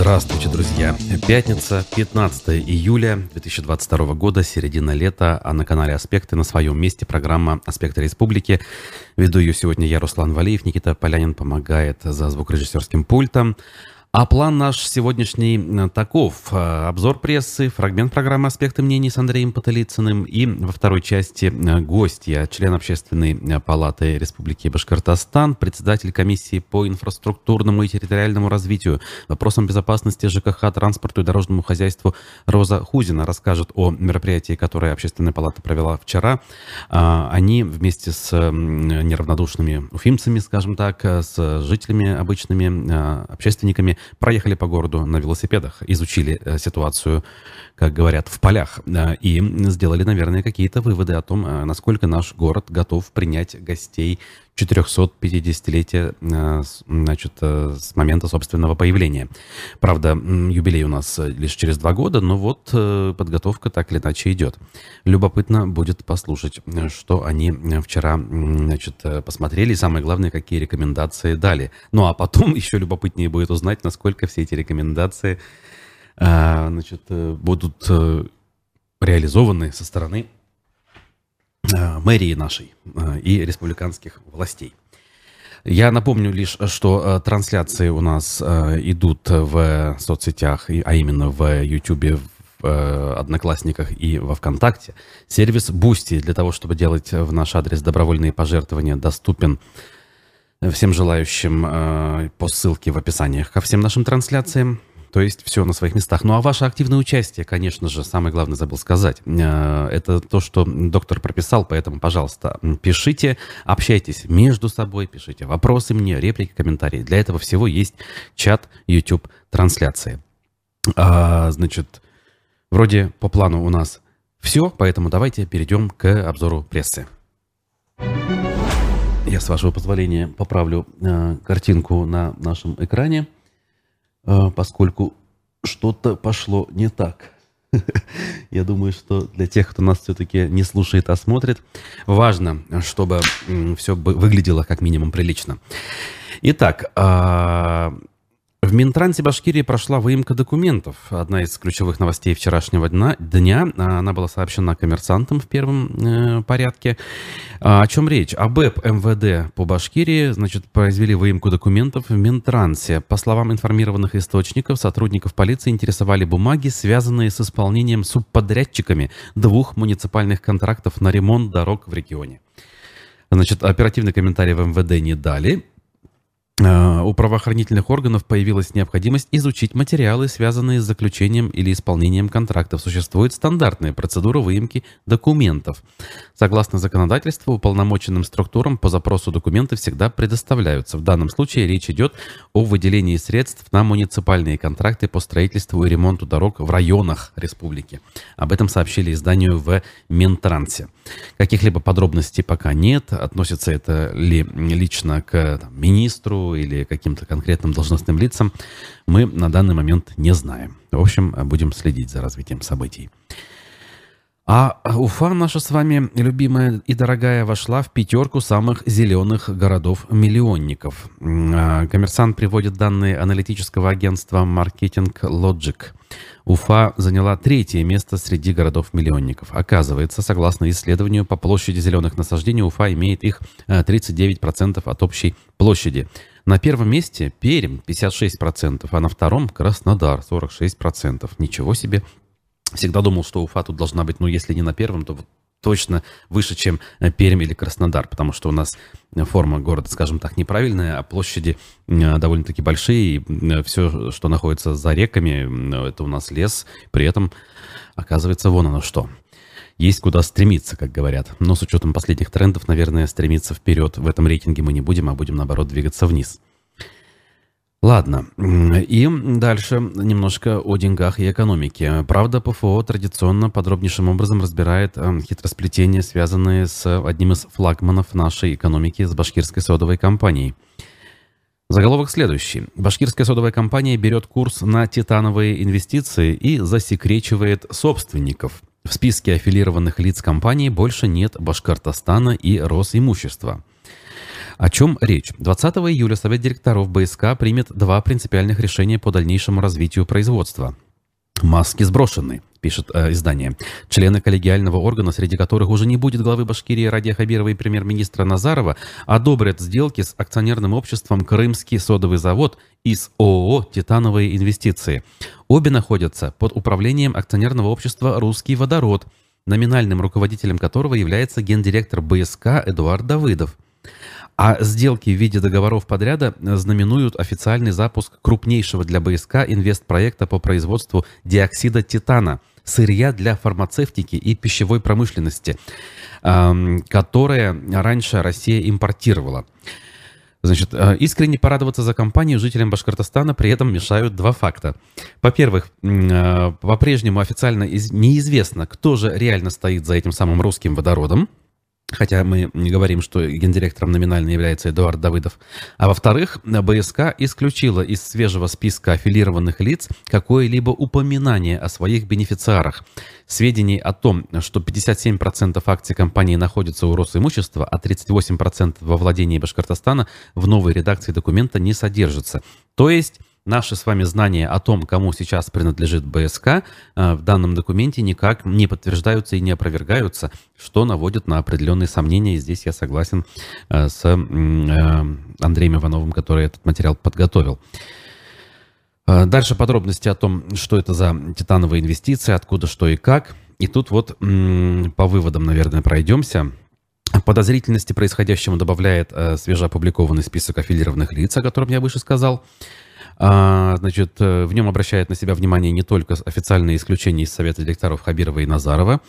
Здравствуйте, друзья! Пятница, 15 июля 2022 года, середина лета, а на канале «Аспекты» на своем месте программа «Аспекты Республики». Веду ее сегодня я, Руслан Валиев, Никита Полянин помогает за звукорежиссерским пультом. А план наш сегодняшний э, таков. Э, обзор прессы, фрагмент программы «Аспекты мнений» с Андреем Потылицыным и во второй части э, гостья, член Общественной палаты Республики Башкортостан, председатель комиссии по инфраструктурному и территориальному развитию, вопросам безопасности ЖКХ, транспорту и дорожному хозяйству Роза Хузина расскажет о мероприятии, которое Общественная палата провела вчера. Они вместе с неравнодушными уфимцами, скажем так, с жителями обычными, общественниками проехали по городу на велосипедах, изучили э, ситуацию, как говорят, в полях, э, и сделали, наверное, какие-то выводы о том, э, насколько наш город готов принять гостей 450-летия значит, с момента собственного появления. Правда, юбилей у нас лишь через два года, но вот подготовка так или иначе идет. Любопытно будет послушать, что они вчера значит, посмотрели, и самое главное, какие рекомендации дали. Ну а потом еще любопытнее будет узнать, насколько все эти рекомендации значит, э, будут э, реализованы со стороны а, мэрии нашей а, и республиканских властей. Я напомню лишь, что трансляции у нас идут в соцсетях, а именно в YouTube, в Одноклассниках и во Вконтакте. Сервис Boosty для того, чтобы делать в наш адрес добровольные пожертвования, доступен всем желающим э, по ссылке в описаниях ко всем нашим трансляциям. То есть все на своих местах. Ну а ваше активное участие, конечно же, самое главное забыл сказать. Э, это то, что доктор прописал, поэтому, пожалуйста, пишите, общайтесь между собой, пишите вопросы мне, реплики, комментарии. Для этого всего есть чат YouTube трансляции. А, значит, вроде по плану у нас все, поэтому давайте перейдем к обзору прессы. Я, с вашего позволения, поправлю э, картинку на нашем экране, поскольку что-то пошло не так. Я думаю, что для тех, кто нас все-таки не слушает, а смотрит, важно, чтобы все выглядело как минимум прилично. Итак, э, в Минтрансе Башкирии прошла выемка документов. Одна из ключевых новостей вчерашнего дня. дня она была сообщена коммерсантам в первом э, порядке. А, о чем речь? АБЭП МВД по Башкирии значит, произвели выемку документов в Минтрансе. По словам информированных источников, сотрудников полиции интересовали бумаги, связанные с исполнением субподрядчиками двух муниципальных контрактов на ремонт дорог в регионе. Значит, оперативный комментарий в МВД не дали. Э, у правоохранительных органов появилась необходимость изучить материалы, связанные с заключением или исполнением контрактов. Существует стандартная процедура выемки документов. Согласно законодательству, уполномоченным структурам по запросу документы всегда предоставляются. В данном случае речь идет о выделении средств на муниципальные контракты по строительству и ремонту дорог в районах республики. Об этом сообщили изданию в Минтрансе. Каких-либо подробностей пока нет. Относится это ли лично к там, министру, или каким-то конкретным должностным лицам, мы на данный момент не знаем. В общем, будем следить за развитием событий. А Уфа наша с вами, любимая и дорогая, вошла в пятерку самых зеленых городов-миллионников. А, коммерсант приводит данные аналитического агентства Marketing Logic. Уфа заняла третье место среди городов-миллионников. Оказывается, согласно исследованию, по площади зеленых насаждений Уфа имеет их 39% от общей площади. На первом месте Пермь 56%, а на втором Краснодар 46%. Ничего себе. Всегда думал, что Уфа тут должна быть, ну, если не на первом, то точно выше, чем э, Пермь или Краснодар, потому что у нас форма города, скажем так, неправильная, а площади э, довольно-таки большие, и э, все, что находится за реками, это у нас лес, при этом оказывается вон оно что. Есть куда стремиться, как говорят. Но с учетом последних трендов, наверное, стремиться вперед в этом рейтинге мы не будем, а будем, наоборот, двигаться вниз. Ладно, и дальше немножко о деньгах и экономике. Правда, ПФО традиционно подробнейшим образом разбирает э, хитросплетения, связанные с одним из флагманов нашей экономики, с башкирской содовой компанией. Заголовок следующий. Башкирская содовая компания берет курс на титановые инвестиции и засекречивает собственников. В списке аффилированных лиц компании больше нет Башкортостана и Росимущества. О чем речь? 20 июля Совет директоров БСК примет два принципиальных решения по дальнейшему развитию производства. Маски сброшены, пишет э, издание. Члены коллегиального органа, среди которых уже не будет главы Башкирии Радия Хабирова и премьер-министра Назарова, одобрят сделки с акционерным обществом «Крымский содовый завод» из ООО «Титановые инвестиции». Обе находятся под управлением акционерного общества «Русский водород», номинальным руководителем которого является гендиректор БСК Эдуард Давыдов. А сделки в виде договоров подряда знаменуют официальный запуск крупнейшего для БСК инвестпроекта по производству диоксида титана, сырья для фармацевтики и пищевой промышленности, которое раньше Россия импортировала. Значит, э, искренне порадоваться за компанию жителям Башкортостана при этом мешают два факта. Во-первых, э, по-прежнему официально неизвестно, кто же реально стоит за этим самым русским водородом, хотя мы не говорим, что гендиректором номинально является Эдуард Давыдов. А во-вторых, БСК исключила из свежего списка аффилированных лиц какое-либо упоминание о своих бенефициарах. Сведений о том, что 57% акций компании находятся у Росимущества, а 38% во владении Башкортостана в новой редакции документа не содержится. То есть Наши с вами знания о том, кому сейчас принадлежит БСК, э, в данном документе никак не подтверждаются и не опровергаются, что наводит на определенные сомнения. И здесь я согласен э, с э, Андреем Ивановым, который этот материал подготовил. Дальше подробности о том, что это за титановые инвестиции, откуда, что и как. И тут вот по выводам, наверное, пройдемся. Подозрительности происходящему добавляет свежеопубликованный список аффилированных лиц, о котором я выше сказал. А, значит, э, в нем обращает на себя внимание не только официальные исключения из Совета директоров Хабирова и Назарова.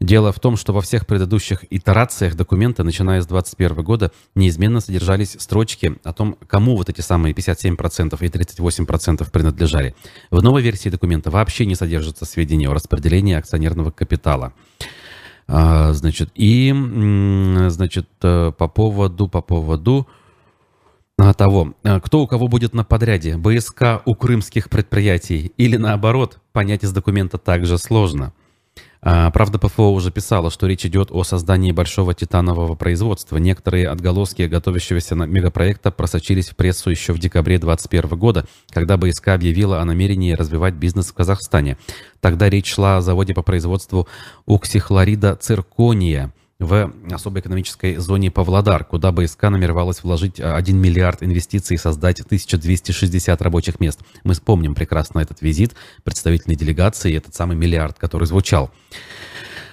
Дело в том, что во всех предыдущих итерациях документа, начиная с 2021 года, неизменно содержались строчки о том, кому вот эти самые 57% и 38% принадлежали. В новой версии документа вообще не содержатся сведения о распределении акционерного капитала. А, значит, и, значит, э, по поводу, по поводу того, э, кто у кого будет на подряде, БСК у крымских предприятий или наоборот, понять из документа также сложно. А, правда, ПФО уже писала, что речь идет о создании большого титанового производства. Некоторые отголоски готовящегося мегапроекта просочились в прессу еще в декабре 2021 года, когда БСК объявила о намерении развивать бизнес в Казахстане. Тогда речь шла о заводе по производству уксихлорида циркония – в особой экономической зоне Павлодар, куда БСК намеревалась вложить 1 миллиард инвестиций и создать 1260 рабочих мест. Мы вспомним прекрасно этот визит представительной делегации этот самый миллиард, который звучал.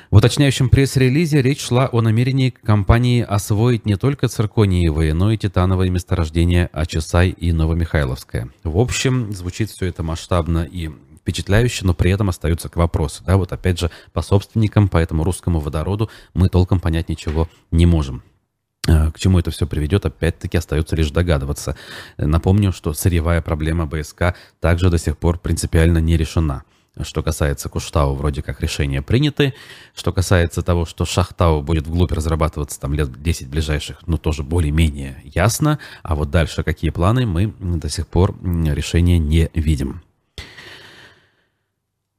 В уточняющем пресс-релизе речь шла о намерении компании освоить не только циркониевые, но и титановые месторождения Ачесай и Новомихайловское. В общем, звучит все это масштабно и впечатляюще, но при этом остаются к вопросу. Да, вот опять же, по собственникам, по этому русскому водороду мы толком понять ничего не можем. Э, к чему это все приведет, опять-таки остается лишь догадываться. Напомню, что сырьевая проблема БСК также до сих пор принципиально не решена. Что касается Куштау, вроде как решения приняты. Что касается того, что Шахтау будет вглубь разрабатываться там лет 10 ближайших, ну тоже более-менее ясно. А вот дальше какие планы, мы до сих пор решения не видим.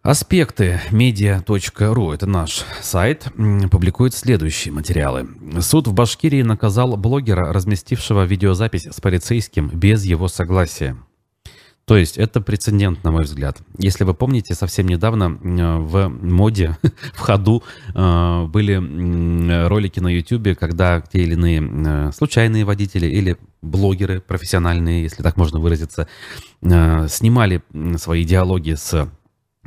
Аспекты медиа.ру, это наш сайт, публикует следующие материалы. Суд в Башкирии наказал блогера, разместившего видеозапись с полицейским без его согласия. То есть это прецедент, на мой взгляд. Если вы помните, совсем недавно в моде, в ходу э, были ролики на YouTube, когда те или иные э, случайные водители или блогеры профессиональные, если так можно выразиться, э, снимали свои диалоги с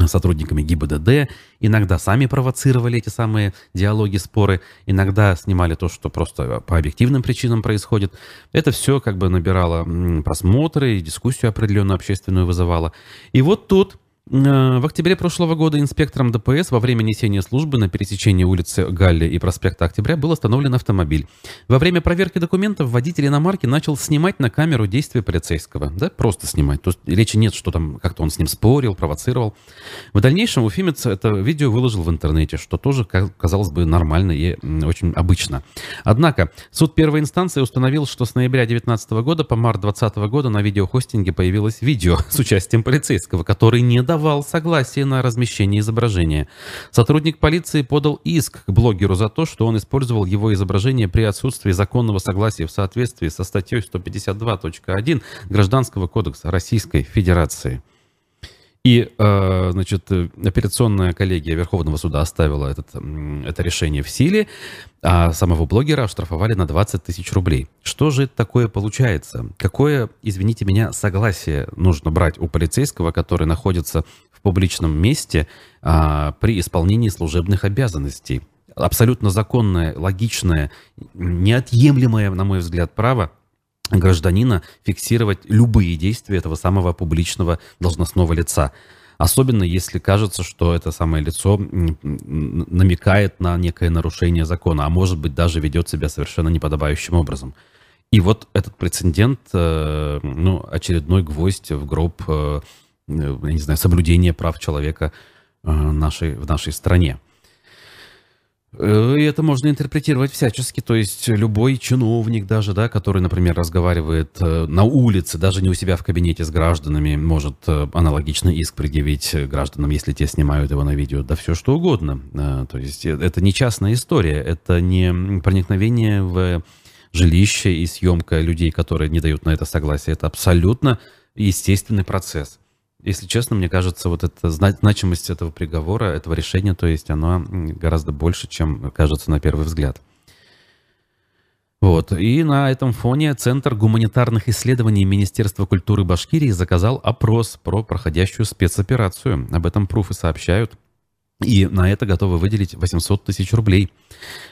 сотрудниками ГИБДД, иногда сами провоцировали эти самые диалоги, споры, иногда снимали то, что просто по объективным причинам происходит. Это все как бы набирало просмотры, дискуссию определенную общественную вызывало. И вот тут в октябре прошлого года инспектором ДПС во время несения службы на пересечении улицы Галли и проспекта Октября был остановлен автомобиль. Во время проверки документов водитель иномарки начал снимать на камеру действия полицейского. Да, просто снимать. То есть речи нет, что там как-то он с ним спорил, провоцировал. В дальнейшем уфимец это видео выложил в интернете, что тоже, казалось бы, нормально и очень обычно. Однако суд первой инстанции установил, что с ноября 2019 года по март 2020 года на видеохостинге появилось видео с участием полицейского, который не дал давал согласие на размещение изображения. Сотрудник полиции подал иск к блогеру за то, что он использовал его изображение при отсутствии законного согласия в соответствии со статьей 152.1 Гражданского кодекса Российской Федерации. И, э, значит, операционная коллегия Верховного суда оставила этот, это решение в силе, а самого блогера оштрафовали на 20 тысяч рублей. Что же такое получается? Какое, извините меня, согласие нужно брать у полицейского, который находится в публичном месте а, при исполнении служебных обязанностей? Абсолютно законное, логичное, неотъемлемое, на мой взгляд, право гражданина фиксировать любые действия этого самого публичного должностного лица. Особенно если кажется, что это самое лицо намекает на некое нарушение закона, а может быть даже ведет себя совершенно неподобающим образом. И вот этот прецедент, э, ну, очередной гвоздь в гроб, э, я не знаю, соблюдения прав человека э, нашей, в нашей стране. Э, и это можно интерпретировать всячески, то есть любой чиновник даже, да, который, например, разговаривает э, на улице, даже не у себя в кабинете с гражданами, может э, аналогичный иск предъявить гражданам, если те снимают его на видео, да все что угодно. То есть это не частная история, это не проникновение в жилище и съемка людей, которые не дают на это согласие. Это абсолютно естественный процесс. Если честно, мне кажется, вот эта значимость этого приговора, этого решения, то есть она гораздо больше, чем кажется на первый взгляд. Вот. И на этом фоне Центр гуманитарных исследований Министерства культуры Башкирии заказал опрос про проходящую спецоперацию. Об этом пруфы сообщают. И на это готовы выделить 800 тысяч рублей.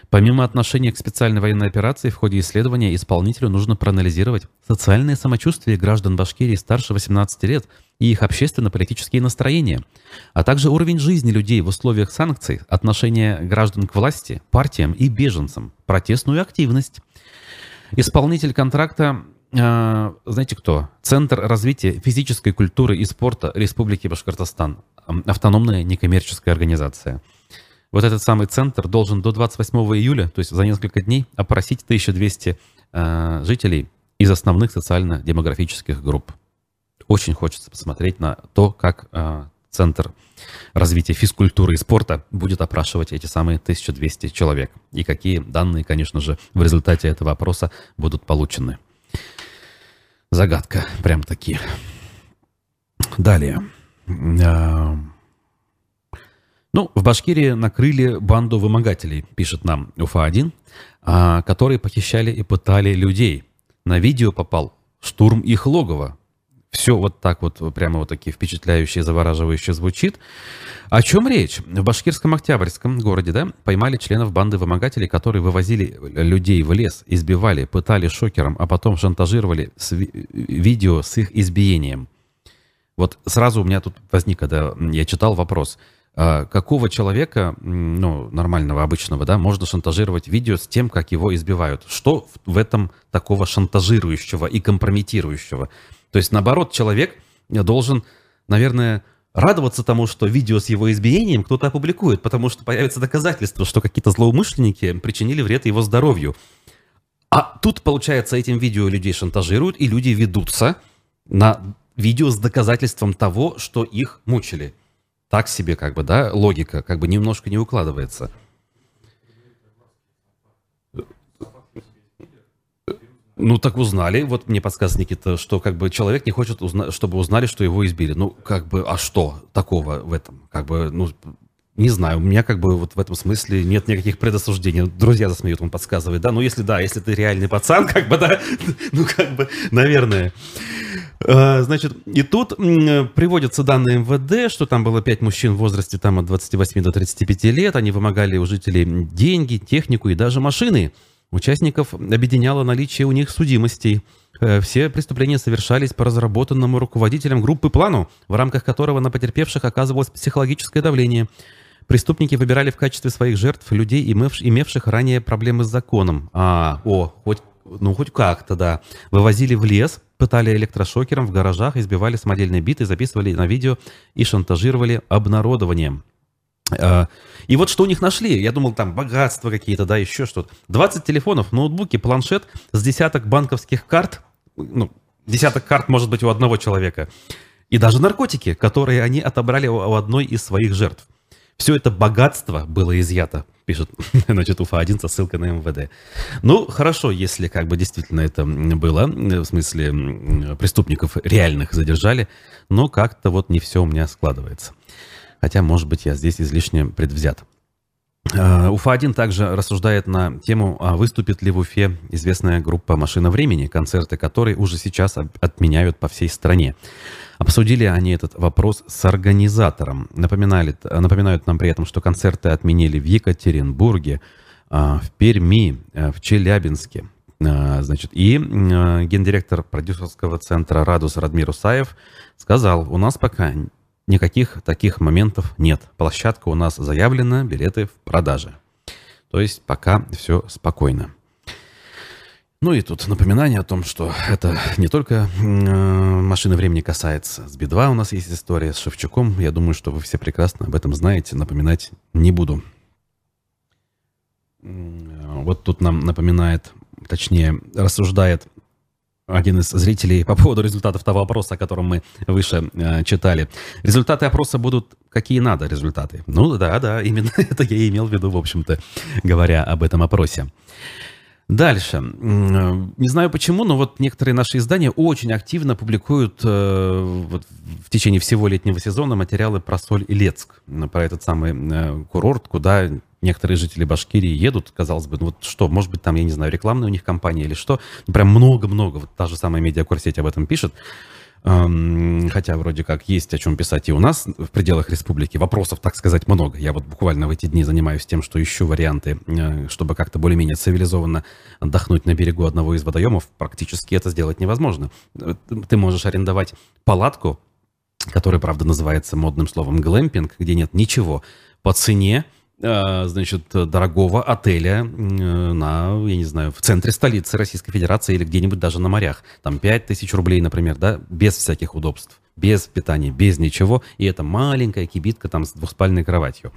Помимо отношения к специальной военной операции, в ходе исследования исполнителю нужно проанализировать социальное самочувствие граждан Башкирии старше 18 лет и их общественно-политические настроения, а также уровень жизни людей в условиях санкций, отношение граждан к власти, партиям и беженцам, протестную активность. Исполнитель контракта знаете кто? Центр развития физической культуры и спорта Республики Башкортостан автономная некоммерческая организация. Вот этот самый центр должен до 28 июля, то есть за несколько дней, опросить 1200 э, жителей из основных социально-демографических групп. Очень хочется посмотреть на то, как э, Центр развития физкультуры и спорта будет опрашивать эти самые 1200 человек. И какие данные, конечно же, в результате этого опроса будут получены. Загадка, прям таки. Далее. А, ну, в Башкирии накрыли банду вымогателей, пишет нам УФА-1, а, которые похищали и пытали людей. На видео попал штурм их логова. Все вот так вот, прямо вот такие впечатляющие, завораживающие звучит. О чем речь? В башкирском Октябрьском городе, да, поймали членов банды вымогателей, которые вывозили людей в лес, избивали, пытали шокером, а потом шантажировали с видео с их избиением. Вот сразу у меня тут возник, когда я читал вопрос, а какого человека, ну, нормального, обычного, да, можно шантажировать видео с тем, как его избивают? Что в этом такого шантажирующего и компрометирующего? То есть, наоборот, человек должен, наверное, радоваться тому, что видео с его избиением кто-то опубликует, потому что появится доказательство, что какие-то злоумышленники причинили вред его здоровью. А тут, получается, этим видео людей шантажируют, и люди ведутся на видео с доказательством того, что их мучили. Так себе, как бы, да, логика, как бы немножко не укладывается. Ну, так узнали. Вот мне подсказывает Никита, что как бы человек не хочет, узна- чтобы узнали, что его избили. Ну, как бы, а что такого в этом? Как бы, ну, не знаю, у меня как бы вот в этом смысле нет никаких предосуждений. Друзья засмеют, он подсказывает, да? Ну, если да, если ты реальный пацан, как бы, да, ну, как бы, наверное. А, значит, и тут приводятся данные МВД, что там было пять мужчин в возрасте там от 28 до 35 лет. Они вымогали у жителей деньги, технику и даже машины. Участников объединяло наличие у них судимостей. Э, все преступления совершались по разработанному руководителем группы плану, в рамках которого на потерпевших оказывалось психологическое давление – Преступники выбирали в качестве своих жертв людей, имевших ранее проблемы с законом. А, о, хоть, ну хоть как-то, да. Вывозили в лес, пытали электрошокером в гаражах, избивали самодельные биты, записывали на видео и шантажировали обнародованием. А, и вот что у них нашли. Я думал, там богатства какие-то, да, еще что-то. 20 телефонов, ноутбуки, планшет с десяток банковских карт. Ну, десяток карт может быть у одного человека и даже наркотики, которые они отобрали у одной из своих жертв. Все это богатство было изъято, пишет, значит, УФА-1 со ссылкой на МВД. Ну, хорошо, если как бы действительно это было, в смысле преступников реальных задержали, но как-то вот не все у меня складывается. Хотя, может быть, я здесь излишне предвзят. Э, Уфа-1 также рассуждает на тему, а выступит ли в Уфе известная группа «Машина времени», концерты которой уже сейчас отменяют по всей стране. Обсудили они этот вопрос с организатором. Напоминали, напоминают нам при этом, что концерты отменили в Екатеринбурге, а, в Перми, э, в Челябинске. Э, значит, и гендиректор продюсерского центра «Радус» Радмир Усаев сказал, у нас пока Никаких таких моментов нет. Площадка у нас заявлена, билеты в продаже. То есть пока все спокойно. Ну и тут напоминание о том, что это не только э, машины времени касается. С Би-2 у нас есть история с Шевчуком. Я думаю, что вы все прекрасно об этом знаете. Напоминать не буду. Вот тут нам напоминает, точнее, рассуждает один из зрителей по поводу результатов того опроса, о котором мы выше э, читали. Результаты опроса будут какие надо результаты. Ну да, да, именно это я и имел в виду, в общем-то, говоря об этом опросе. Дальше. Не знаю почему, но вот некоторые наши издания очень активно публикуют э, вот, в течение всего летнего сезона материалы про Соль Илецк, про этот самый э, курорт, куда некоторые жители Башкирии едут, казалось бы, ну вот что, может быть, там, я не знаю, рекламная у них компания или что, прям много-много, вот та же самая медиакурсеть об этом пишет, Хотя вроде как есть о чем писать и у нас в пределах республики. Вопросов, так сказать, много. Я вот буквально в эти дни занимаюсь тем, что ищу варианты, э, чтобы как-то более-менее цивилизованно отдохнуть на берегу одного из водоемов. Практически это сделать невозможно. Э, ты можешь арендовать палатку, которая, правда, называется модным словом глэмпинг, где нет ничего, по цене, значит, дорогого отеля на, я не знаю, в центре столицы Российской Федерации или где-нибудь даже на морях. Там 5 тысяч рублей, например, да, без всяких удобств, без питания, без ничего. И это маленькая кибитка там с двухспальной кроватью.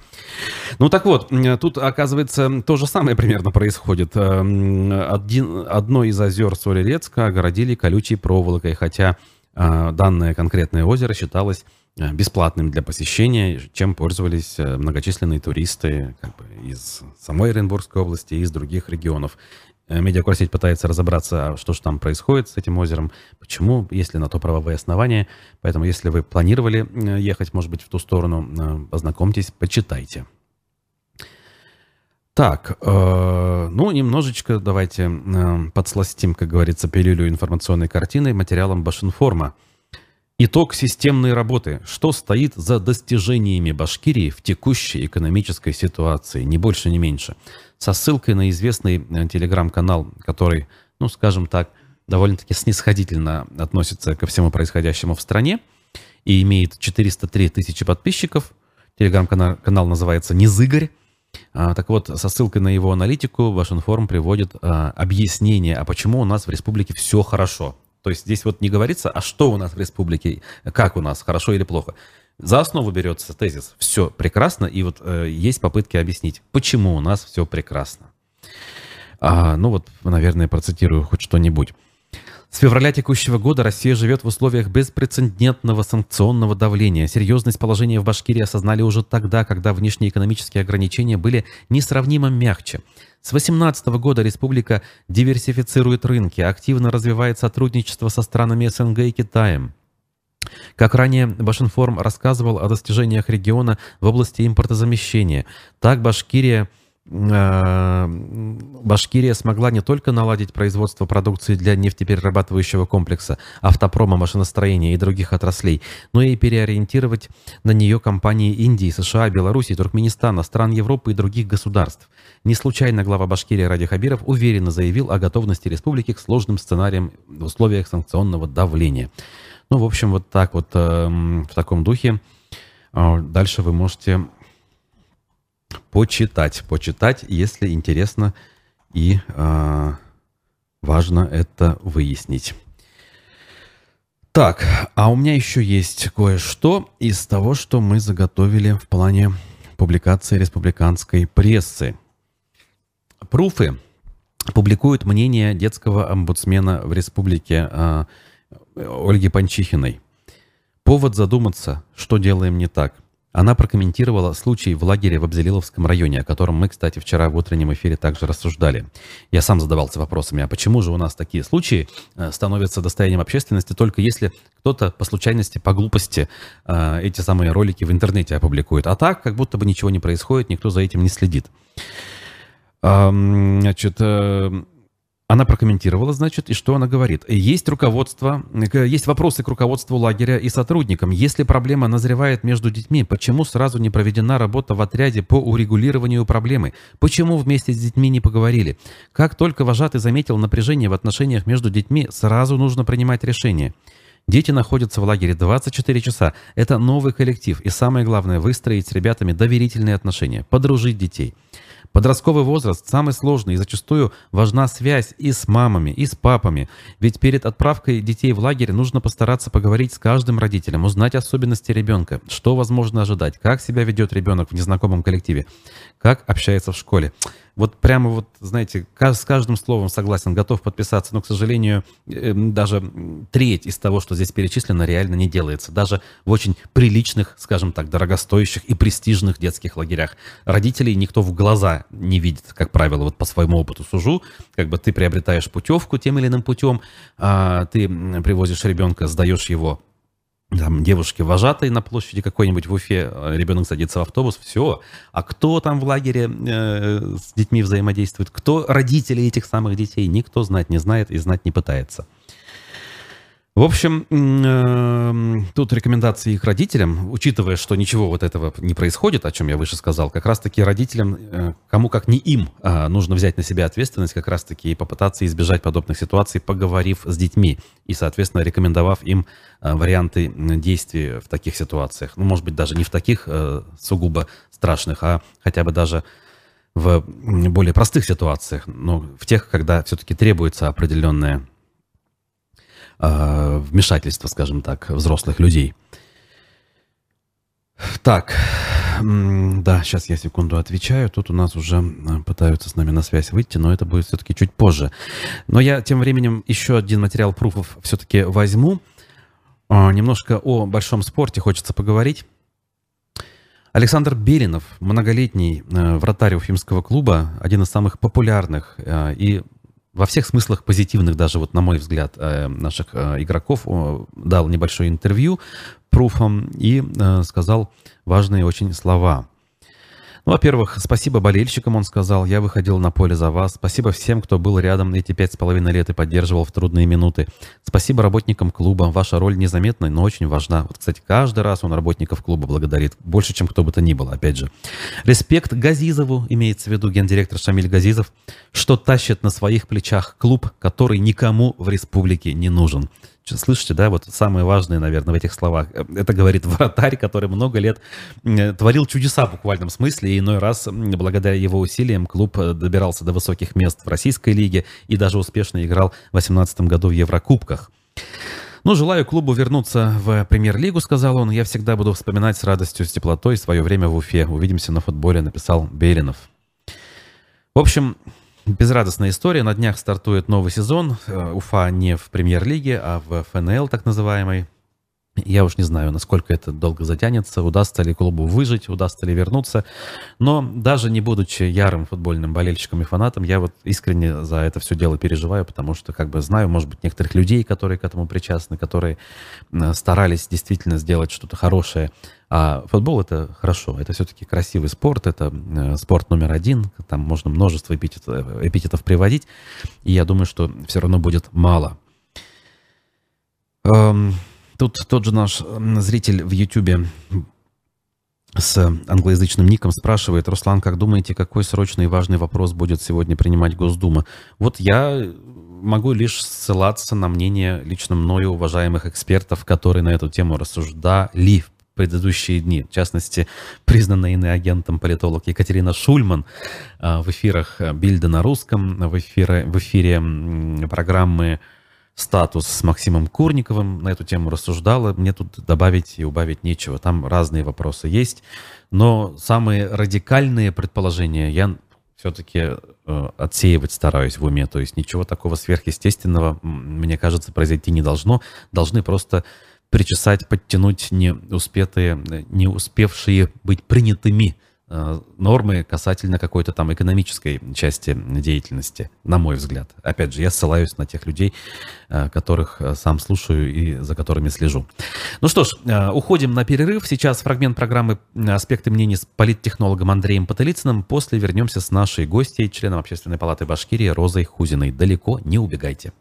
Ну так вот, тут, оказывается, то же самое примерно происходит. Э, один, одно из озер Солерецка огородили колючей проволокой, хотя данное конкретное озеро считалось бесплатным для посещения, чем пользовались э, многочисленные туристы как бы, из самой Оренбургской области и из других регионов. Э, Медиакорсеть пытается разобраться, а что же там происходит с этим озером, почему, есть ли на то правовые основания. Поэтому, если вы планировали ехать, может быть, в ту сторону, познакомьтесь, почитайте. Так, э, ну, немножечко давайте э, подсластим, как говорится, пилюлю информационной картины материалом Башинформа. Итог системной работы. Что стоит за достижениями Башкирии в текущей экономической ситуации, ни больше, ни меньше. Со ссылкой на известный э, телеграм-канал, который, ну, скажем так, довольно-таки снисходительно относится ко всему происходящему в стране и имеет 403 тысячи подписчиков. Телеграм-канал канал называется «Низыгорь». А, так вот, со ссылкой на его аналитику Вашинформ приводит а, объяснение, а почему у нас в республике все хорошо. То есть здесь вот не говорится, а что у нас в республике, как у нас, хорошо или плохо. За основу берется тезис «все прекрасно», и вот э, есть попытки объяснить, почему у нас все прекрасно. А, ну вот, наверное, процитирую хоть что-нибудь. С февраля текущего года Россия живет в условиях беспрецедентного санкционного давления. Серьезность положения в Башкирии осознали уже тогда, когда внешнеэкономические ограничения были несравнимо мягче. С 2018 года республика диверсифицирует рынки, активно развивает сотрудничество со странами СНГ и Китаем. Как ранее Башинформ рассказывал о достижениях региона в области импортозамещения, так Башкирия – Башкирия смогла не только наладить производство продукции для нефтеперерабатывающего комплекса, автопрома, машиностроения и других отраслей, но и переориентировать на нее компании Индии, США, Беларуси, Туркменистана, стран Европы и других государств. Не случайно глава Башкирии Ради Хабиров уверенно заявил о готовности республики к сложным сценариям в условиях санкционного давления. Ну, в общем, вот так вот э, в таком духе. Э, дальше вы можете почитать, почитать, если интересно и э, важно это выяснить. Так, а у меня еще есть кое-что из того, что мы заготовили в плане публикации республиканской прессы. Пруфы публикуют мнение детского омбудсмена в республике э, Ольги Панчихиной. Повод задуматься, что делаем не так. Она прокомментировала случай в лагере в Абзелиловском районе, о котором мы, кстати, вчера в утреннем эфире также рассуждали. Я сам задавался вопросами, а почему же у нас такие случаи э, становятся достоянием общественности только если кто-то по случайности, по глупости э, эти самые ролики в интернете опубликует. А так, как будто бы ничего не происходит, никто за этим не следит. Значит, э, она прокомментировала, значит, и что она говорит. Есть руководство, есть вопросы к руководству лагеря и сотрудникам. Если проблема назревает между детьми, почему сразу не проведена работа в отряде по урегулированию проблемы? Почему вместе с детьми не поговорили? Как только вожатый заметил напряжение в отношениях между детьми, сразу нужно принимать решение. Дети находятся в лагере 24 часа. Это новый коллектив. И самое главное, выстроить с ребятами доверительные отношения, подружить детей. Подростковый возраст самый сложный, и зачастую важна связь и с мамами, и с папами. Ведь перед отправкой детей в лагерь нужно постараться поговорить с каждым родителем, узнать особенности ребенка, что возможно ожидать, как себя ведет ребенок в незнакомом коллективе, как общается в школе вот прямо вот, знаете, с каждым словом согласен, готов подписаться, но, к сожалению, эм, даже треть из того, что здесь перечислено, реально не делается. Даже в очень приличных, скажем так, дорогостоящих и престижных детских лагерях. Родителей никто в глаза не видит, как правило, вот по своему опыту сужу. Как бы ты приобретаешь путевку тем или иным путем, а ты привозишь ребенка, сдаешь его там девушки вожатой на площади какой-нибудь в Уфе, а ребенок садится в автобус, все. А кто там в лагере э, с детьми взаимодействует, кто родители этих самых детей, никто знать не знает и знать не пытается. В общем, эм, тут рекомендации их родителям, учитывая, что ничего вот этого не происходит, о чем я выше сказал, как раз-таки родителям, э, кому как не им, а, нужно взять на себя ответственность как раз-таки и попытаться избежать подобных ситуаций, поговорив с детьми и, соответственно, рекомендовав им э, варианты действий в таких ситуациях. Ну, может быть, даже не в таких э, сугубо страшных, а хотя бы даже в более простых ситуациях, но в тех, когда все-таки требуется определенная э, вмешательства, скажем так, взрослых людей. Так, да, сейчас я секунду отвечаю. Тут у нас уже э, пытаются с нами на связь выйти, но это будет все-таки чуть позже. Но я тем временем еще один материал пруфов все-таки возьму. А, немножко о большом спорте хочется поговорить. Александр Белинов, многолетний э, вратарь Уфимского клуба, один из самых популярных э, и во всех смыслах позитивных, даже вот на мой взгляд, э, наших э, игроков, дал небольшое интервью пруфом и э, сказал важные очень слова. Ну, во-первых, спасибо болельщикам, он сказал. Я выходил на поле за вас. Спасибо всем, кто был рядом эти пять с половиной лет и поддерживал в трудные минуты. Спасибо работникам клуба. Ваша роль незаметна, но очень важна. Вот, кстати, каждый раз он работников клуба благодарит. Больше, чем кто бы то ни было, опять же. Респект Газизову, имеется в виду гендиректор Шамиль Газизов, что тащит на своих плечах клуб, который никому в республике не нужен. Слышите, да, вот самое важное, наверное, в этих словах. Это говорит вратарь, который много лет творил чудеса в буквальном смысле, и иной раз, благодаря его усилиям, клуб э, добирался до высоких мест в российской лиге и даже успешно играл в 2018 году в Еврокубках. Ну, желаю клубу вернуться в премьер-лигу, сказал он. Я всегда буду вспоминать с радостью, с теплотой свое время в Уфе. Увидимся на футболе, написал Белинов. В общем, Безрадостная история. На днях стартует новый сезон. Э, Уфа не в премьер-лиге, а в ФНЛ так называемой. Я уж не знаю, насколько это долго затянется, удастся ли клубу выжить, удастся ли вернуться. Но даже не будучи ярым футбольным болельщиком и фанатом, я вот искренне за это все дело переживаю, потому что как бы знаю, может быть, некоторых людей, которые к этому причастны, которые старались действительно сделать что-то хорошее. А футбол это хорошо, это все-таки красивый спорт, это э, спорт номер один, там можно множество эпитетов, эпитетов приводить, и я думаю, что все равно будет мало. Эм, Тут тот же наш зритель в Ютубе с англоязычным ником спрашивает, Руслан, как думаете, какой срочный и важный вопрос будет сегодня принимать Госдума? Вот я могу лишь ссылаться на мнение лично мною уважаемых экспертов, которые на эту тему рассуждали предыдущие дни. В частности, признанный иноагентом политолог Екатерина Шульман а, в эфирах Бильда на русском, в эфире, в эфире программы статус с Максимом Курниковым на эту тему рассуждала. Мне тут добавить и убавить нечего. Там разные вопросы есть. Но самые радикальные предположения я все-таки э, отсеивать стараюсь в уме. То есть ничего такого сверхъестественного, мне кажется, произойти не должно. Должны просто причесать, подтянуть не успетые, не успевшие быть принятыми Э, нормы касательно какой-то там экономической части деятельности, на мой взгляд. Опять же, я ссылаюсь на тех людей, э, которых э, сам слушаю и за которыми слежу. Ну что ж, уходим на перерыв. Сейчас фрагмент программы «Аспекты мнений» с политтехнологом Андреем Потылицыным. После вернемся с нашей гостьей, членом Общественной палаты Башкирии Розой Хузиной. Далеко не убегайте.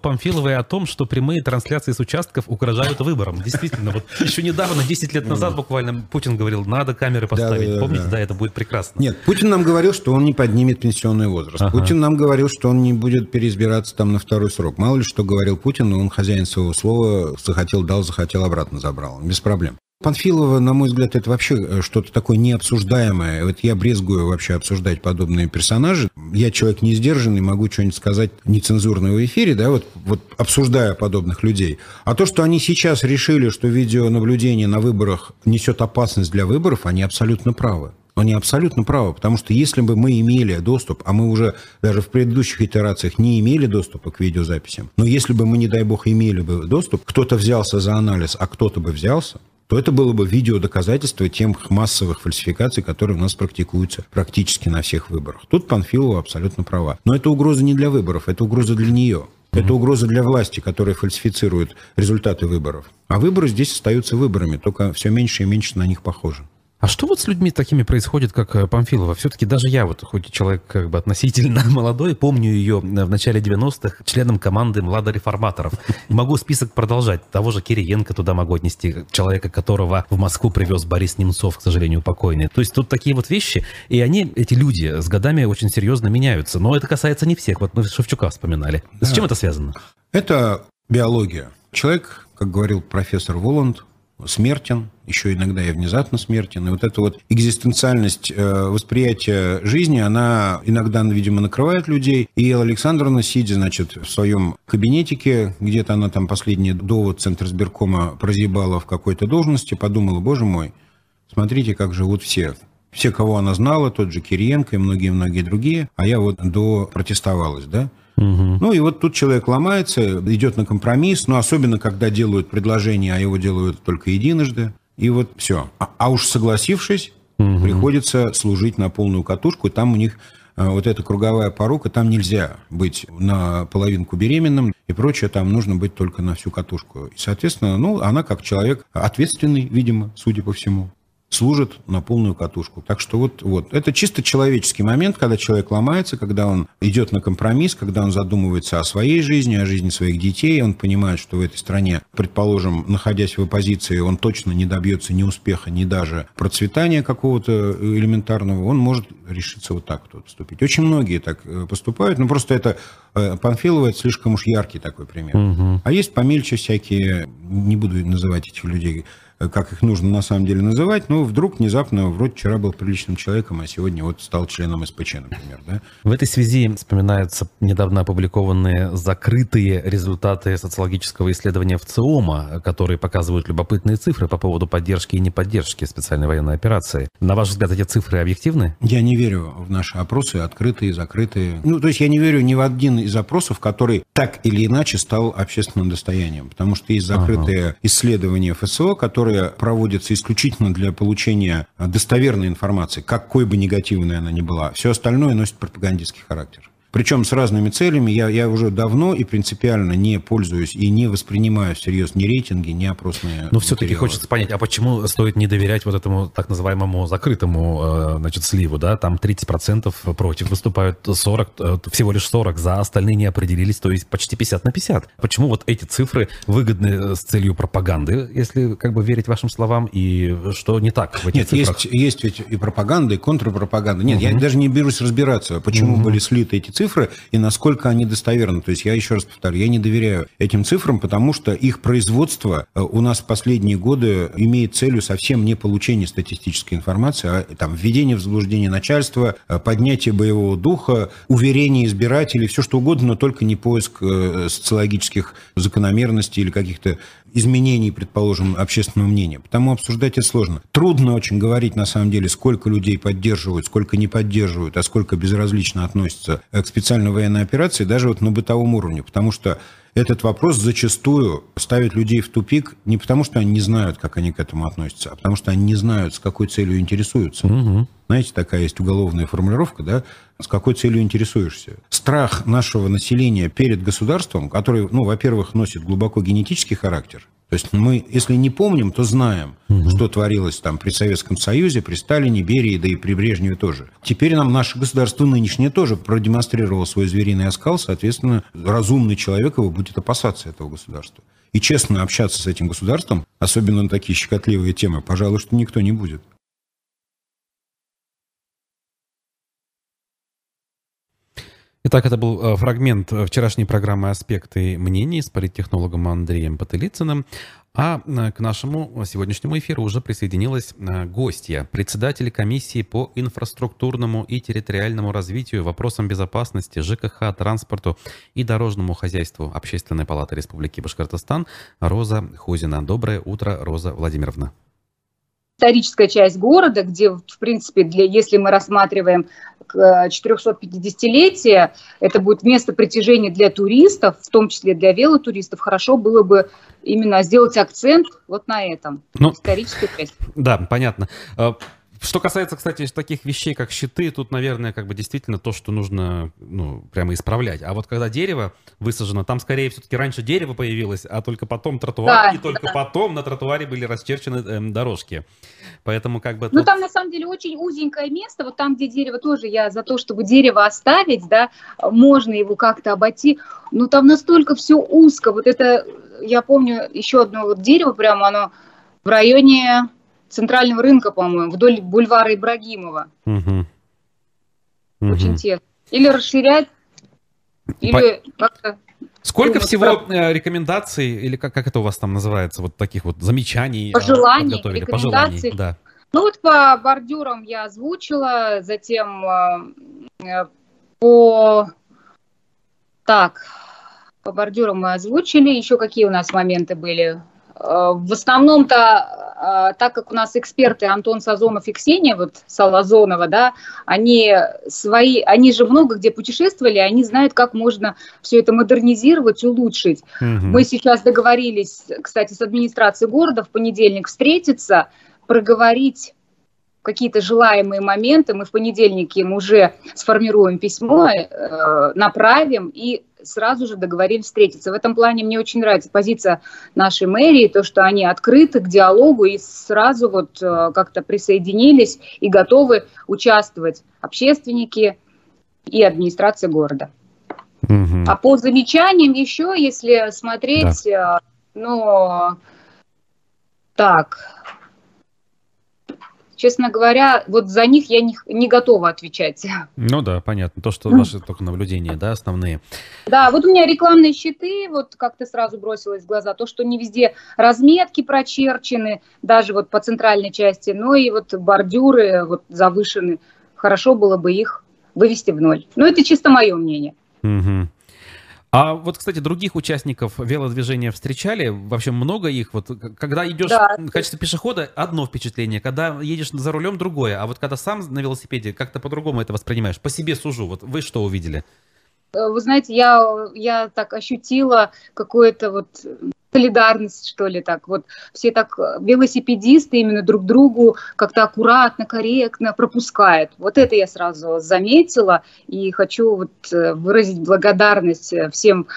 Памфиловой о том, что прямые трансляции с участков угрожают выборам. Действительно, вот еще недавно, 10 лет назад буквально, Путин говорил, надо камеры поставить. Да, да, Помните, да. да, это будет прекрасно. Нет, Путин нам говорил, что он не поднимет пенсионный возраст. Ага. Путин нам говорил, что он не будет переизбираться там на второй срок. Мало ли что говорил Путин, но он хозяин своего слова, захотел дал, захотел обратно забрал. Без проблем. Панфилова, на мой взгляд, это вообще э, что-то такое необсуждаемое. Вот я брезгую вообще обсуждать подобные персонажи. Я человек не сдержанный, могу что-нибудь сказать нецензурное в эфире, да, вот, вот обсуждая подобных людей. А то, что они сейчас решили, что видеонаблюдение на выборах несет опасность для выборов, они абсолютно правы. Они абсолютно правы, потому что если бы мы имели доступ, а мы уже даже в предыдущих итерациях не имели доступа к видеозаписям, но если бы мы, не дай бог, имели бы доступ, кто-то взялся за анализ, а кто-то бы взялся, то это было бы видеодоказательство тех массовых фальсификаций, которые у нас практикуются практически на всех выборах. Тут Панфилова абсолютно права. Но это угроза не для выборов, это угроза для нее. Это угроза для власти, которая фальсифицирует результаты выборов. А выборы здесь остаются выборами, только все меньше и меньше на них похоже. А что вот с людьми такими происходит, как э, Памфилова? Все-таки даже я, вот хоть человек как бы относительно молодой, помню ее в начале 90-х членом команды младореформаторов. Могу список продолжать. Того же Кириенко туда могу отнести, человека, которого в Москву привез Борис Немцов, к сожалению, покойный. То есть тут такие вот вещи, и они, эти люди, с годами очень серьезно меняются. Но это касается не всех. Вот мы Шевчука вспоминали. Да. С чем это связано? Это биология. Человек, как говорил профессор Воланд, смертен, еще иногда и внезапно смертен. И вот эта вот экзистенциальность э, восприятия жизни, она иногда, видимо, накрывает людей. И Елла Александровна, сидя, значит, в своем кабинетике, где-то она там последний довод Центра сберкома прозъебала в какой-то должности, подумала, боже мой, смотрите, как живут все. Все, кого она знала, тот же Кириенко и многие-многие другие, а я вот до протестовалась, да? Угу. Ну и вот тут человек ломается, идет на компромисс, но особенно когда делают предложение, а его делают только единожды. И вот все. А, а уж согласившись, угу. приходится служить на полную катушку, и там у них э, вот эта круговая порука, там нельзя быть на половинку беременным и прочее, там нужно быть только на всю катушку. И, соответственно, ну, она как человек ответственный, видимо, судя по всему служит на полную катушку. Так что вот, вот. Это чисто человеческий момент, когда человек ломается, когда он идет на компромисс, когда он задумывается о своей жизни, о жизни своих детей, он понимает, что в этой стране, предположим, находясь в оппозиции, он точно не добьется ни успеха, ни даже процветания какого-то элементарного, он может решиться вот так вот поступить. Очень многие так э, поступают, но просто это э, Панфилова это слишком уж яркий такой пример. Угу. А есть помельче всякие, не буду называть этих людей, как их нужно на самом деле называть, но вдруг внезапно, вроде вчера был приличным человеком, а сегодня вот стал членом СПЧ, например. Да? В этой связи вспоминаются недавно опубликованные закрытые результаты социологического исследования в ЦИОМа, которые показывают любопытные цифры по поводу поддержки и неподдержки специальной военной операции. На ваш взгляд, эти цифры объективны? Я не верю в наши опросы, открытые, закрытые. Ну, то есть я не верю ни в один из опросов, который так или иначе стал общественным достоянием, потому что есть закрытые ага. исследования ФСО, которые которые проводятся исключительно для получения достоверной информации, какой бы негативной она ни была. Все остальное носит пропагандистский характер. Причем с разными целями. Я, я уже давно и принципиально не пользуюсь и не воспринимаю всерьез ни рейтинги, ни опросные Но все-таки хочется понять, а почему стоит не доверять вот этому так называемому закрытому э, значит, сливу? Да? Там 30% против выступают, 40, э, всего лишь 40 за, остальные не определились, то есть почти 50 на 50. Почему вот эти цифры выгодны э, с целью пропаганды, если как бы верить вашим словам, и что не так в этих Нет, цифрах? есть, есть ведь и пропаганда, и контрпропаганда. Нет, угу. я даже не берусь разбираться, почему угу. были слиты эти цифры и насколько они достоверны. То есть я еще раз повторю, я не доверяю этим цифрам, потому что их производство э, у нас в последние годы имеет целью совсем не получение статистической информации, а там введение в заблуждение начальства, э, поднятие боевого духа, уверение избирателей, все что угодно, но только не поиск э, социологических закономерностей или каких-то изменений, предположим, общественного мнения. Потому обсуждать это сложно. Трудно очень говорить, на самом деле, сколько людей поддерживают, сколько не поддерживают, а сколько безразлично относятся к специальной военной операции, даже вот на бытовом уровне. Потому что этот вопрос зачастую ставит людей в тупик не потому, что они не знают, как они к этому относятся, а потому что они не знают, с какой целью интересуются. Угу. Знаете, такая есть уголовная формулировка, да, с какой целью интересуешься. Страх нашего населения перед государством, который, ну, во-первых, носит глубоко генетический характер, то есть мы, если не помним, то знаем, угу. что творилось там при Советском Союзе, при Сталине, Берии, да и при Брежневе тоже. Теперь нам наше государство нынешнее тоже продемонстрировало свой звериный оскал, соответственно, разумный человек его будет опасаться этого государства. И честно общаться с этим государством, особенно на такие щекотливые темы, пожалуй, что никто не будет. Итак, это был э, фрагмент э, вчерашней программы «Аспекты мнений» с политтехнологом Андреем Потылицыным. А э, к нашему сегодняшнему эфиру уже присоединилась гостья, председатель комиссии по инфраструктурному и территориальному развитию, вопросам безопасности, ЖКХ, транспорту и дорожному хозяйству Общественной палаты Республики Башкортостан Роза Хозина. Доброе утро, Роза Владимировна историческая часть города, где, в принципе, для, если мы рассматриваем 450-летие, это будет место притяжения для туристов, в том числе для велотуристов, хорошо было бы именно сделать акцент вот на этом, ну, исторической части. Да, понятно. Что касается, кстати, таких вещей, как щиты, тут, наверное, как бы действительно то, что нужно, ну, прямо исправлять. А вот когда дерево высажено, там скорее все-таки раньше дерево появилось, а только потом тротуар, да, и только да. потом на тротуаре были расчерчены эм, дорожки. Поэтому как бы... Ну, тут... там на самом деле очень узенькое место, вот там, где дерево тоже, я за то, чтобы дерево оставить, да, можно его как-то обойти, но там настолько все узко, вот это, я помню еще одно вот дерево, прямо оно в районе центрального рынка, по-моему, вдоль бульвара Ибрагимова. Угу. Очень угу. тесно. Или расширять, или По... как-то... Сколько всего. Э, рекомендаций, или как, как это у вас там называется, вот таких вот замечаний? Э, Пожеланий, рекомендаций. Пожеланий, да. Ну вот по бордюрам я озвучила, затем э, по... Так, по бордюрам мы озвучили. Еще какие у нас моменты были? В основном-то а, так как у нас эксперты Антон Сазонов и Ксения вот Салазонова, да, они свои, они же много где путешествовали, они знают, как можно все это модернизировать, улучшить. Угу. Мы сейчас договорились, кстати, с администрацией города в понедельник встретиться, проговорить какие-то желаемые моменты, мы в понедельник им уже сформируем письмо, э, направим и сразу же договорились встретиться. В этом плане мне очень нравится позиция нашей мэрии, то, что они открыты к диалогу и сразу вот э, как-то присоединились и готовы участвовать общественники и администрация города. Угу. А по замечаниям еще, если смотреть, да. Ну, так, честно говоря, вот за них я не, не готова отвечать. Ну да, понятно. То, что ваши только наблюдения, да, основные. Да, вот у меня рекламные щиты, вот как-то сразу бросилось в глаза, то, что не везде разметки прочерчены, даже вот по центральной части, но и вот бордюры вот завышены. Хорошо было бы их вывести в ноль. Но это чисто мое мнение. Угу. А вот, кстати, других участников велодвижения встречали? Вообще много их? Вот когда идешь да. в качестве пешехода, одно впечатление, когда едешь за рулем, другое. А вот когда сам на велосипеде, как-то по-другому это воспринимаешь? По себе сужу. Вот вы что увидели? Э, вы знаете, я, я так ощутила какое-то вот солидарность, что ли, так вот. Все так, э, велосипедисты именно друг другу как-то аккуратно, корректно пропускают. Вот это я сразу заметила и хочу вот э, выразить благодарность э, всем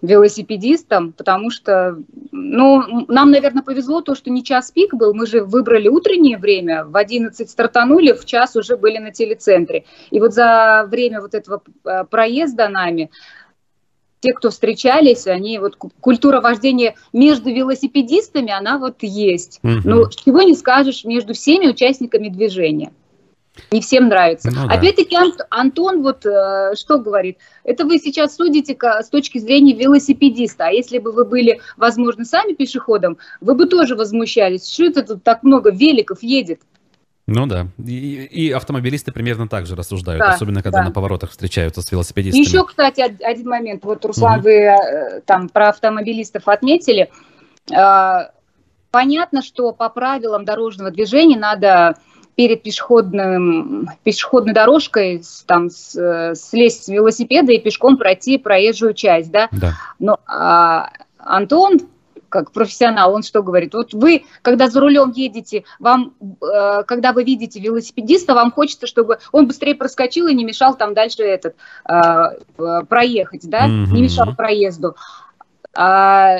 велосипедистам, потому что, ну, нам, наверное, повезло то, что не час пик был, мы же выбрали утреннее время, в 11 стартанули, в час уже были на телецентре. И вот за время вот этого проезда нами те, кто встречались, они вот культура вождения между велосипедистами, она вот есть. Угу. Но чего не скажешь между всеми участниками движения. Не всем нравится. Ну, да. Опять-таки Антон вот э, что говорит? Это вы сейчас судите с точки зрения велосипедиста. А если бы вы были, возможно, сами пешеходом, вы бы тоже возмущались. Что это тут так много великов едет? Ну да. И, и автомобилисты примерно так же рассуждают, да, особенно когда да. на поворотах встречаются с велосипедистами. Еще, кстати, один момент. Вот, Руслан, угу. вы э, там про автомобилистов отметили. А, понятно, что по правилам дорожного движения надо перед пешеходным, пешеходной дорожкой там с, слезть с велосипеда и пешком пройти проезжую часть, да. да. Но а, Антон как профессионал, он что говорит? Вот вы, когда за рулем едете, вам, э, когда вы видите велосипедиста, вам хочется, чтобы он быстрее проскочил и не мешал там дальше этот э, проехать, да, mm-hmm. не мешал проезду. А,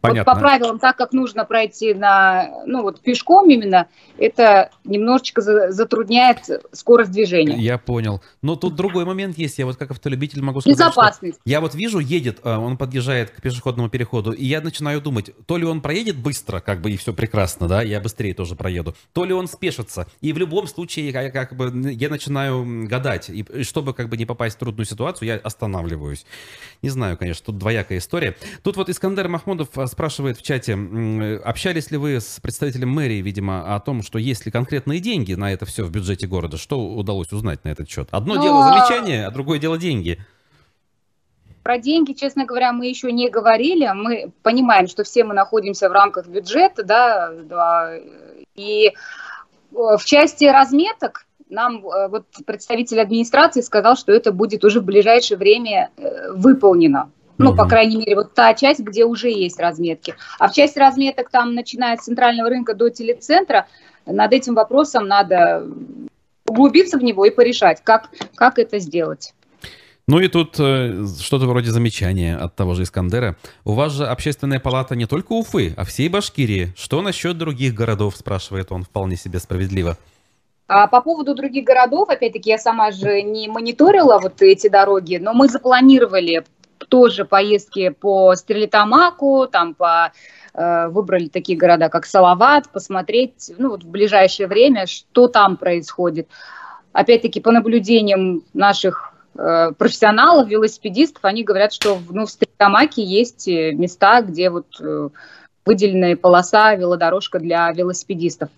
Понятно. Вот по правилам, так как нужно пройти на, ну вот пешком именно, это немножечко затрудняет скорость движения. Я понял. Но тут другой момент есть. Я вот как автолюбитель могу сказать, Безопасность. я вот вижу, едет, а, он подъезжает к пешеходному переходу, и я начинаю думать, то ли он проедет быстро, как бы и все прекрасно, да, я быстрее тоже проеду, то ли он спешится. И в любом случае, я как бы я начинаю гадать, и чтобы как бы не попасть в трудную ситуацию, я останавливаюсь. Не знаю, конечно, тут двоякая история. Тут вот Искандер Махмудов спрашивает в чате, общались ли вы с представителем мэрии, видимо, о том, что есть ли конкретные деньги на это все в бюджете города? Что удалось узнать на этот счет? Одно Но... дело замечание, а другое дело деньги. Про деньги, честно говоря, мы еще не говорили. Мы понимаем, что все мы находимся в рамках бюджета, да, да и э, в части разметок нам э, вот представитель администрации сказал, что это будет уже в ближайшее время э, выполнено. Ну, по крайней мере, вот та часть, где уже есть разметки. А в части разметок там, начиная с центрального рынка до телецентра, над этим вопросом надо углубиться в него и порешать, как, как это сделать. Ну и тут э, что-то вроде замечания от того же Искандера. У вас же общественная палата не только Уфы, а всей Башкирии. Что насчет других городов, спрашивает он вполне себе справедливо. А по поводу других городов, опять-таки, я сама же не мониторила вот эти дороги, но мы запланировали тоже поездки по Стрелитамаку, там по э, выбрали такие города, как Салават, посмотреть ну, вот в ближайшее время, что там происходит. Опять-таки, по наблюдениям наших э, профессионалов, велосипедистов, они говорят, что ну, в Стрелитамаке есть э, места, где вот э, выделенная полоса, велодорожка для велосипедистов.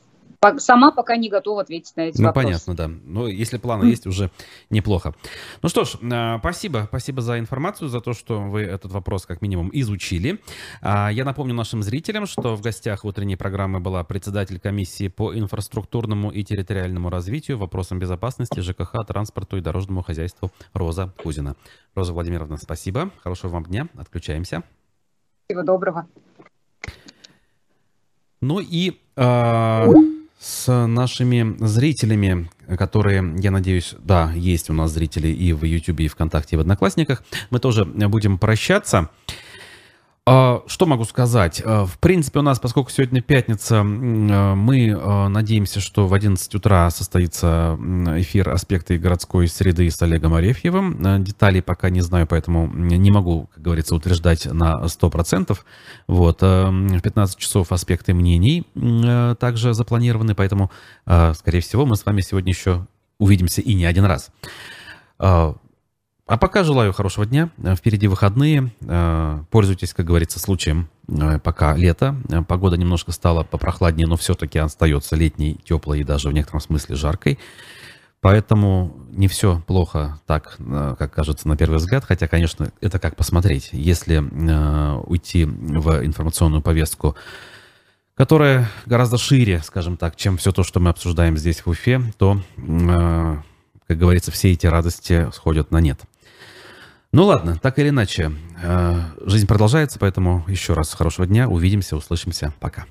Сама пока не готова ответить на эти ну, вопросы. понятно, да. Но если планы есть, уже неплохо. Ну что ж, а, спасибо. Спасибо за информацию, за то, что вы этот вопрос как минимум изучили. А, я напомню нашим зрителям, что в гостях утренней программы была председатель комиссии по инфраструктурному и территориальному развитию, вопросам безопасности, ЖКХ, транспорту и дорожному хозяйству Роза Кузина. Роза Владимировна, спасибо. Хорошего вам дня. Отключаемся. Всего доброго. Ну и... Э с нашими зрителями, которые, я надеюсь, да, есть у нас зрители и в YouTube, и ВКонтакте, и в Одноклассниках. Мы тоже будем прощаться. А, что могу сказать? А, в принципе, у нас, поскольку сегодня пятница, а, мы надеемся, что в 11 утра состоится эфир «Аспекты городской среды» с Олегом Арефьевым. Деталей пока не знаю, поэтому не могу, как говорится, утверждать на 100%. Вот. В 15 часов «Аспекты мнений» также запланированы, поэтому, скорее всего, мы с вами сегодня еще увидимся и не один раз. А пока желаю хорошего дня. Э, впереди выходные. Э, пользуйтесь, как говорится, случаем. Э, пока лето. Погода немножко стала попрохладнее, но все-таки остается летней, теплой и даже в некотором смысле жаркой. Поэтому не все плохо так, как кажется на первый взгляд. Хотя, конечно, это как посмотреть. Если уйти в информационную повестку, которая гораздо шире, скажем так, чем все то, что мы обсуждаем здесь в Уфе, то, как говорится, все эти радости сходят на нет. Ну ладно, так или иначе, э, жизнь продолжается, поэтому еще раз хорошего дня, увидимся, услышимся, пока.